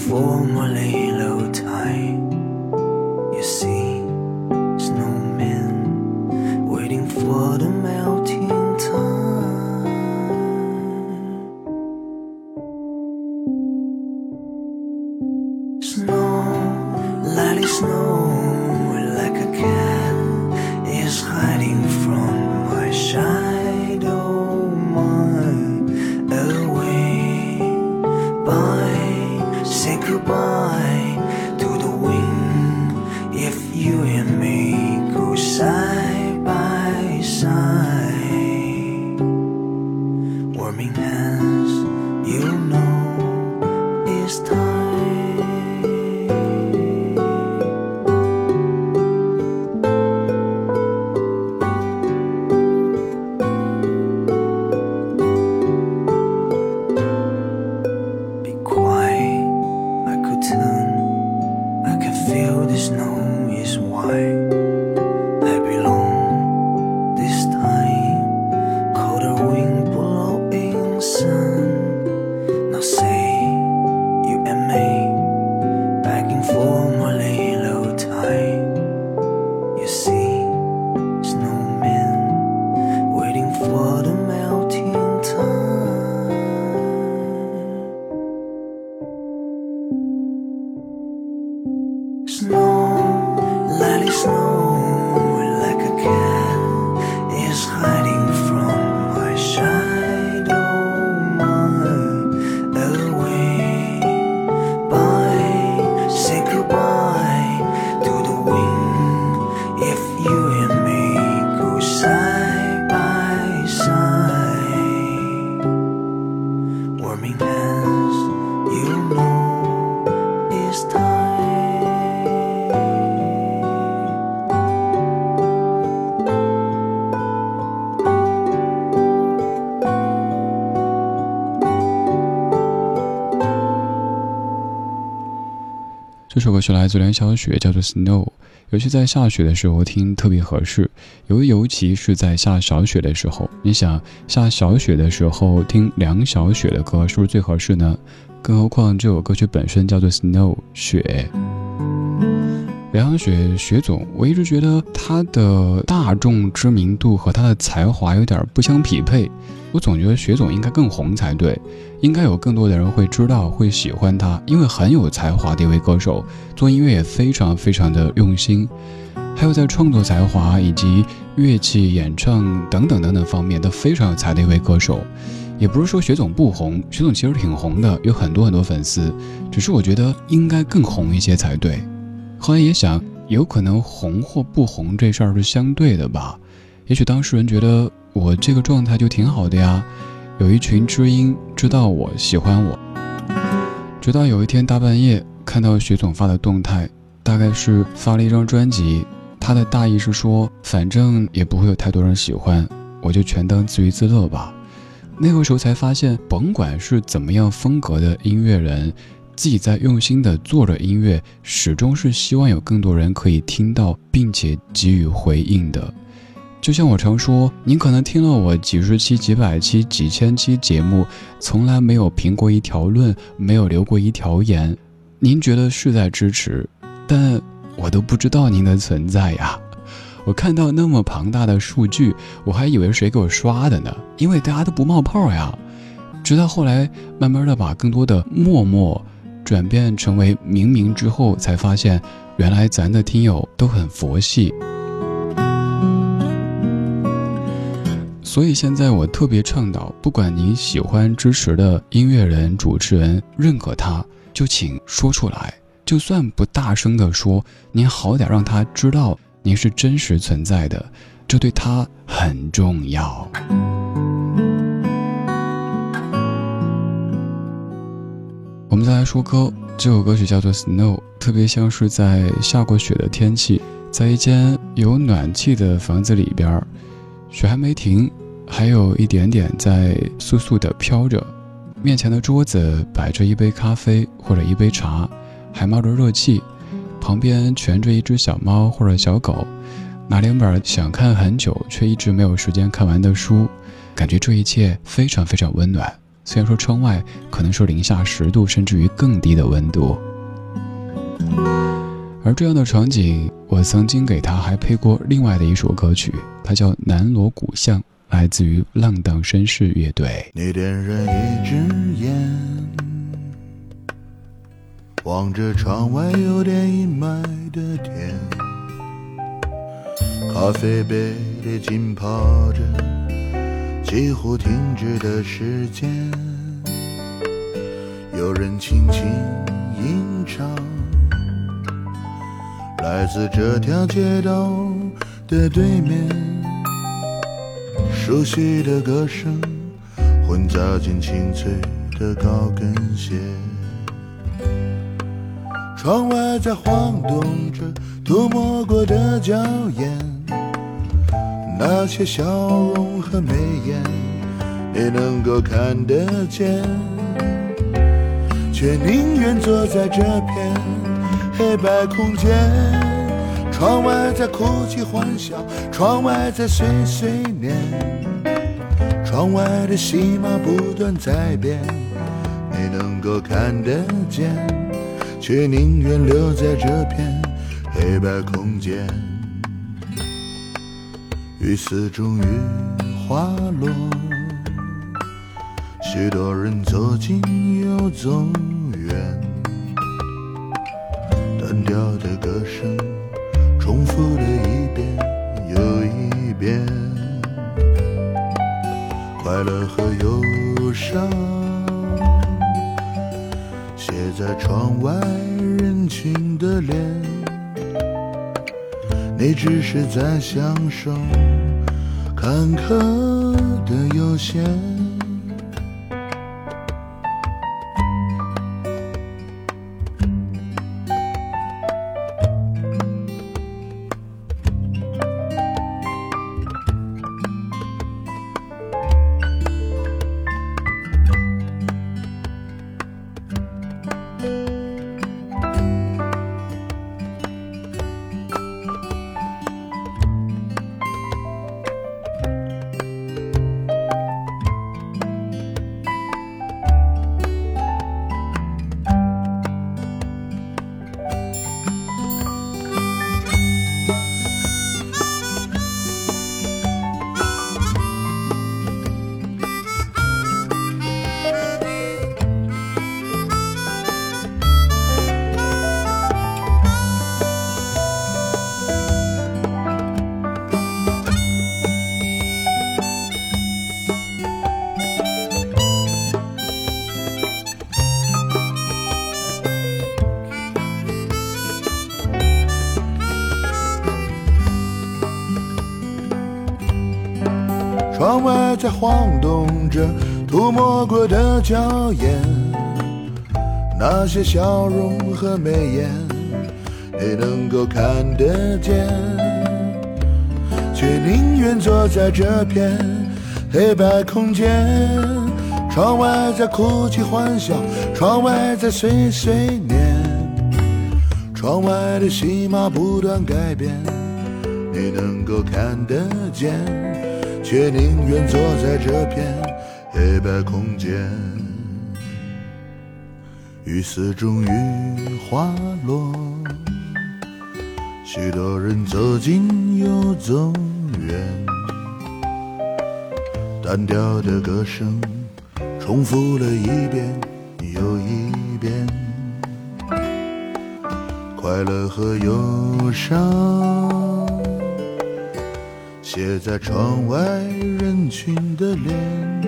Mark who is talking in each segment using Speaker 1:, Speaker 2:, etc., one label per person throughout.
Speaker 1: 抚摸累了。这首歌是来自梁小雪，叫做《Snow》，尤其在下雪的时候听特别合适。尤尤其是在下小雪的时候，你想下小雪的时候听梁小雪的歌，是不是最合适呢？更何况这首歌曲本身叫做《Snow》雪。梁小雪，雪总，我一直觉得她的大众知名度和她的才华有点不相匹配。我总觉得雪总应该更红才对，应该有更多的人会知道、会喜欢他，因为很有才华的一位歌手，做音乐也非常非常的用心，还有在创作才华以及乐器演唱等等等等方面都非常有才的一位歌手。也不是说雪总不红，雪总其实挺红的，有很多很多粉丝，只是我觉得应该更红一些才对。后来也想，有可能红或不红这事儿是相对的吧，也许当事人觉得。我这个状态就挺好的呀，有一群知音知道我喜欢我。直到有一天大半夜看到徐总发的动态，大概是发了一张专辑，他的大意是说，反正也不会有太多人喜欢，我就全当自娱自乐吧。那个时候才发现，甭管是怎么样风格的音乐人，自己在用心的做着音乐，始终是希望有更多人可以听到，并且给予回应的。就像我常说，您可能听了我几十期、几百期、几千期节目，从来没有评过一条论，没有留过一条言，您觉得是在支持，但我都不知道您的存在呀。我看到那么庞大的数据，我还以为谁给我刷的呢，因为大家都不冒泡呀。直到后来，慢慢的把更多的默默转变成为明明之后，才发现，原来咱的听友都很佛系。所以现在我特别倡导，不管你喜欢支持的音乐人、主持人，认可他，就请说出来，就算不大声的说，您好歹让他知道您是真实存在的，这对他很重要。我们再来说歌，这首歌曲叫做《Snow》，特别像是在下过雪的天气，在一间有暖气的房子里边，雪还没停。还有一点点在簌簌地飘着，面前的桌子摆着一杯咖啡或者一杯茶，还冒着热气，旁边蜷着一只小猫或者小狗，拿两本想看很久却一直没有时间看完的书，感觉这一切非常非常温暖。虽然说窗外可能是零下十度甚至于更低的温度，而这样的场景，我曾经给他还配过另外的一首歌曲，它叫《南锣鼓巷》，来自于浪荡绅士乐队。
Speaker 2: 你点燃一支烟。望着窗外有点阴霾的天，咖啡杯里浸泡着几乎停止的时间，有人轻轻吟唱，来自这条街道的对面，熟悉的歌声混杂进清脆的高跟鞋。窗外在晃动着涂抹过的娇艳，那些笑容和眉眼，也能够看得见，却宁愿坐在这片黑白空间。窗外在哭泣欢笑，窗外在碎碎念，窗外的戏码不断在变，你能够看得见。却宁愿留在这片黑白空间。雨丝终于滑落，许多人走近又走远，单调的歌声重复了一遍又一遍，快乐和忧伤写。在窗外人群的脸，你只是在享受坎坷的悠闲。在晃动着涂抹过的娇艳，那些笑容和眉眼，你能够看得见，却宁愿坐在这片黑白空间。窗外在哭泣欢笑，窗外在碎碎念，窗外的戏码不断改变，你能够看得见。却宁愿坐在这片黑白空间，雨丝终于滑落，许多人走近又走远，单调的歌声重复了一遍又一遍，快乐和忧伤。写在窗外人群的脸，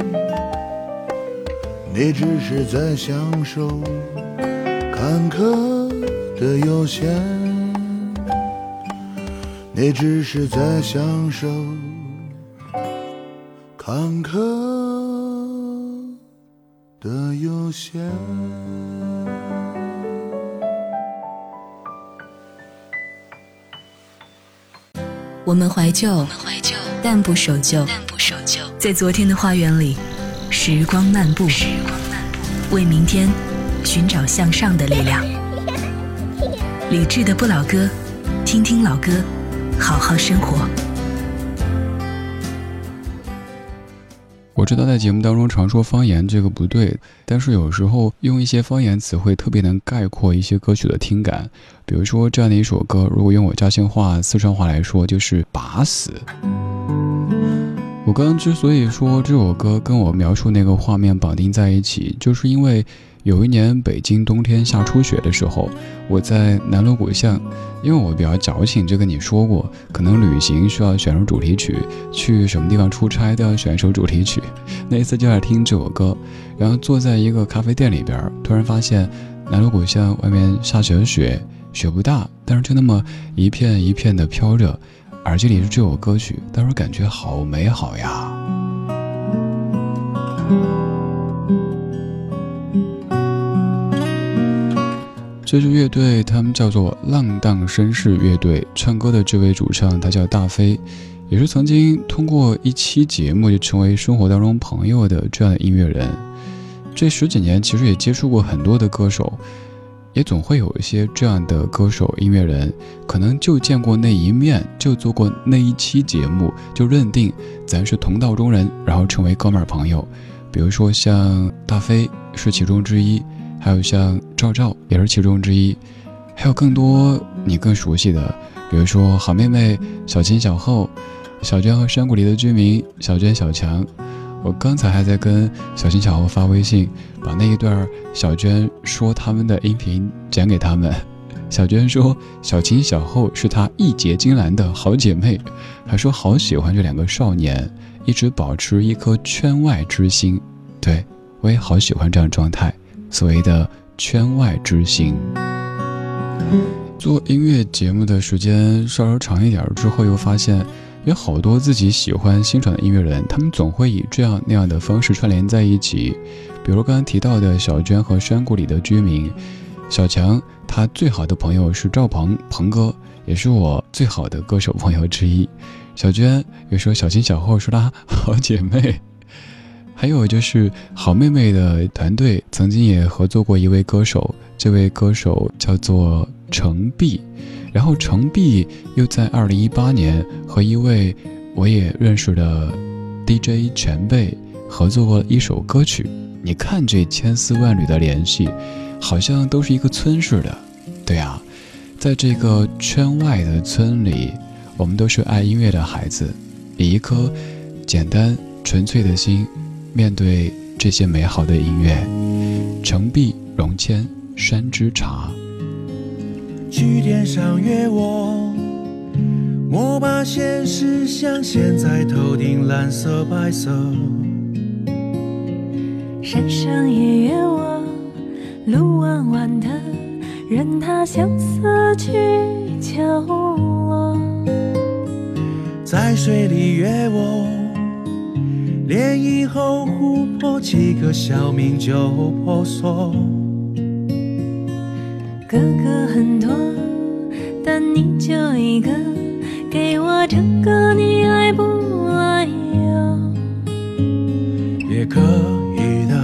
Speaker 2: 你只是在享受坎坷的悠闲，你只是在享受坎坷的悠闲。
Speaker 3: 我们怀旧，但不守旧。在昨天的花园里，时光漫步，为明天寻找向上的力量。理智的不老歌，听听老歌，好好生活。
Speaker 1: 我知道在节目当中常说方言这个不对，但是有时候用一些方言词汇特别能概括一些歌曲的听感。比如说这样的一首歌，如果用我家乡话四川话来说，就是“把死”。我刚刚之所以说这首歌跟我描述那个画面绑定在一起，就是因为。有一年北京冬天下初雪的时候，我在南锣鼓巷，因为我比较矫情，就跟你说过，可能旅行需要选首主题曲，去什么地方出差都要选一首主题曲。那一次就在听这首歌，然后坐在一个咖啡店里边，突然发现南锣鼓巷外面下起了雪，雪不大，但是就那么一片一片的飘着，耳机里是这首歌曲，当时感觉好美好呀。这支乐队，他们叫做浪荡绅士乐队。唱歌的这位主唱，他叫大飞，也是曾经通过一期节目就成为生活当中朋友的这样的音乐人。这十几年，其实也接触过很多的歌手，也总会有一些这样的歌手、音乐人，可能就见过那一面，就做过那一期节目，就认定咱是同道中人，然后成为哥们儿朋友。比如说像大飞是其中之一。还有像赵赵也是其中之一，还有更多你更熟悉的，比如说好妹妹小秦、小厚、小娟和山谷里的居民小娟、小强。我刚才还在跟小秦、小厚发微信，把那一段小娟说他们的音频讲给他们。小娟说小秦、小厚是她义结金兰的好姐妹，还说好喜欢这两个少年，一直保持一颗圈外之心。对我也好喜欢这样状态。所谓的圈外之星，做音乐节目的时间稍稍长一点之后，又发现有好多自己喜欢欣赏的音乐人，他们总会以这样那样的方式串联在一起。比如刚刚提到的小娟和山谷里的居民，小强他最好的朋友是赵鹏，鹏哥也是我最好的歌手朋友之一。小娟又说小金小后是她好姐妹。还有就是好妹妹的团队曾经也合作过一位歌手，这位歌手叫做程璧，然后程璧又在二零一八年和一位我也认识的 DJ 前辈合作过一首歌曲。你看这千丝万缕的联系，好像都是一个村似的。对啊，在这个圈外的村里，我们都是爱音乐的孩子，以一颗简单纯粹的心。面对这些美好的音乐，程璧、荣谦、山之茶。
Speaker 4: 去天上约我，莫把现实镶嵌在头顶蓝色白色。
Speaker 5: 山上也约我，路弯弯的，任它相思去角落。
Speaker 4: 在水里约我。涟漪后，湖泊几个小名就婆娑。
Speaker 5: 哥哥很多，但你就一个，给我这个你爱不爱哟？
Speaker 4: 也可以的，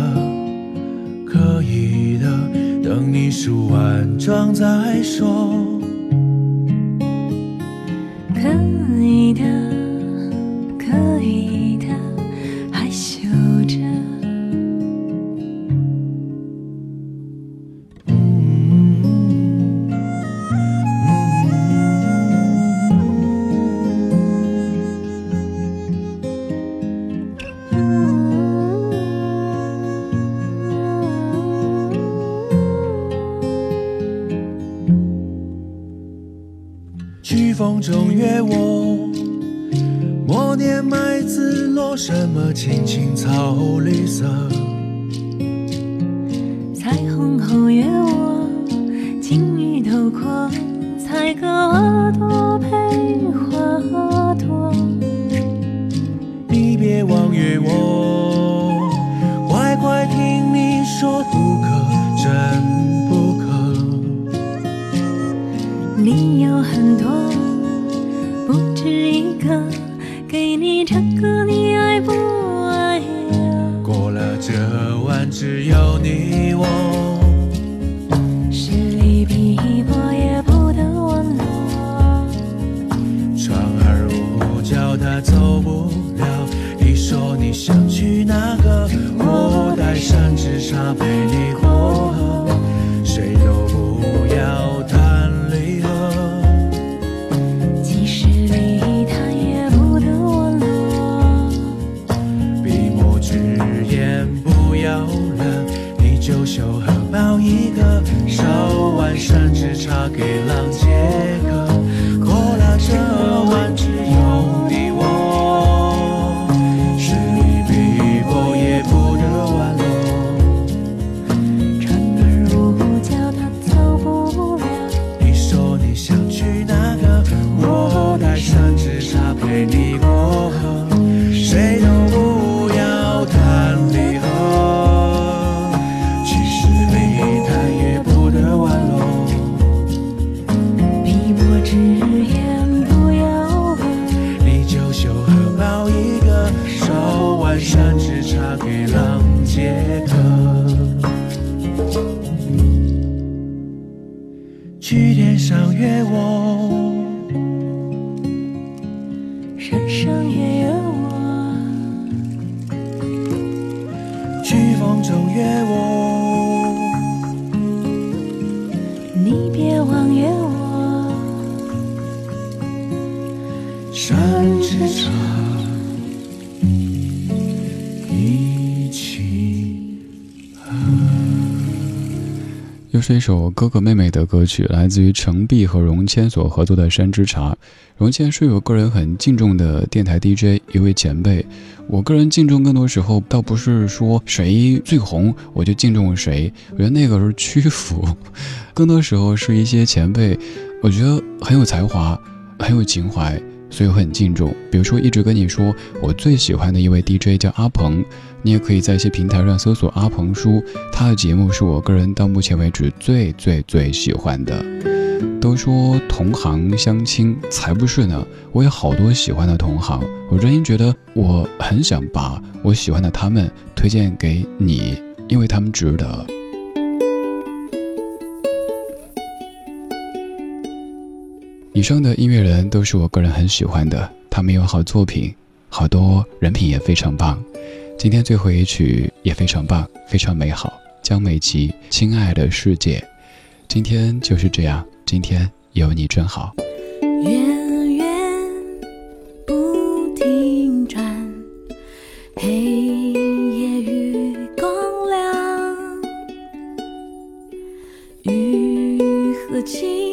Speaker 4: 可以的，等你梳完妆再说。
Speaker 5: 可
Speaker 4: 色。
Speaker 5: 彩虹后约我，金鱼头阔，采个
Speaker 4: venire. 山之茶一起喝。
Speaker 1: 又是一首哥哥妹妹的歌曲，来自于程璧和荣谦所合作的《山之茶》。荣谦是我个人很敬重的电台 DJ，一位前辈。我个人敬重更多时候倒不是说谁最红我就敬重谁，我觉得那个是屈服。更多时候是一些前辈，我觉得很有才华，很有情怀，所以我很敬重。比如说，一直跟你说我最喜欢的一位 DJ 叫阿鹏，你也可以在一些平台上搜索阿鹏叔，他的节目是我个人到目前为止最最最喜欢的。都说同行相亲，才不是呢！我有好多喜欢的同行，我真心觉得我很想把我喜欢的他们推荐给你，因为他们值得。以上的音乐人都是我个人很喜欢的，他们有好作品，好多人品也非常棒。今天最后一曲也非常棒，非常美好。江美琪《亲爱的世界》，今天就是这样，今天有你真好。
Speaker 5: 源源不停转，黑夜与光亮，雨和晴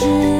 Speaker 5: 希